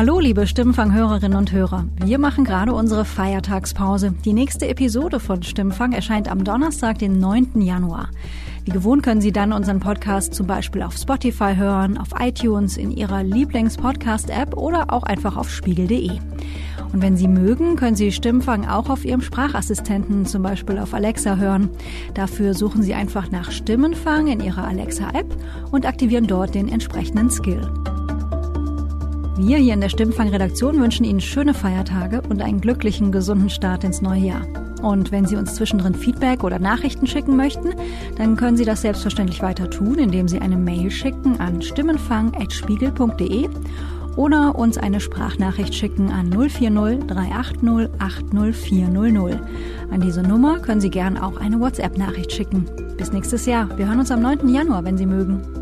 Hallo, liebe Stimmfang-Hörerinnen und Hörer. Wir machen gerade unsere Feiertagspause. Die nächste Episode von Stimmfang erscheint am Donnerstag, den 9. Januar. Wie gewohnt können Sie dann unseren Podcast zum Beispiel auf Spotify hören, auf iTunes, in Ihrer Lieblings-Podcast-App oder auch einfach auf spiegel.de. Und wenn Sie mögen, können Sie Stimmfang auch auf Ihrem Sprachassistenten, zum Beispiel auf Alexa, hören. Dafür suchen Sie einfach nach Stimmenfang in Ihrer Alexa-App und aktivieren dort den entsprechenden Skill. Wir hier in der Stimmfang-Redaktion wünschen Ihnen schöne Feiertage und einen glücklichen, gesunden Start ins neue Jahr. Und wenn Sie uns zwischendrin Feedback oder Nachrichten schicken möchten, dann können Sie das selbstverständlich weiter tun, indem Sie eine Mail schicken an stimmenfang.spiegel.de oder uns eine Sprachnachricht schicken an 040 380 80400. An diese Nummer können Sie gern auch eine WhatsApp-Nachricht schicken. Bis nächstes Jahr. Wir hören uns am 9. Januar, wenn Sie mögen.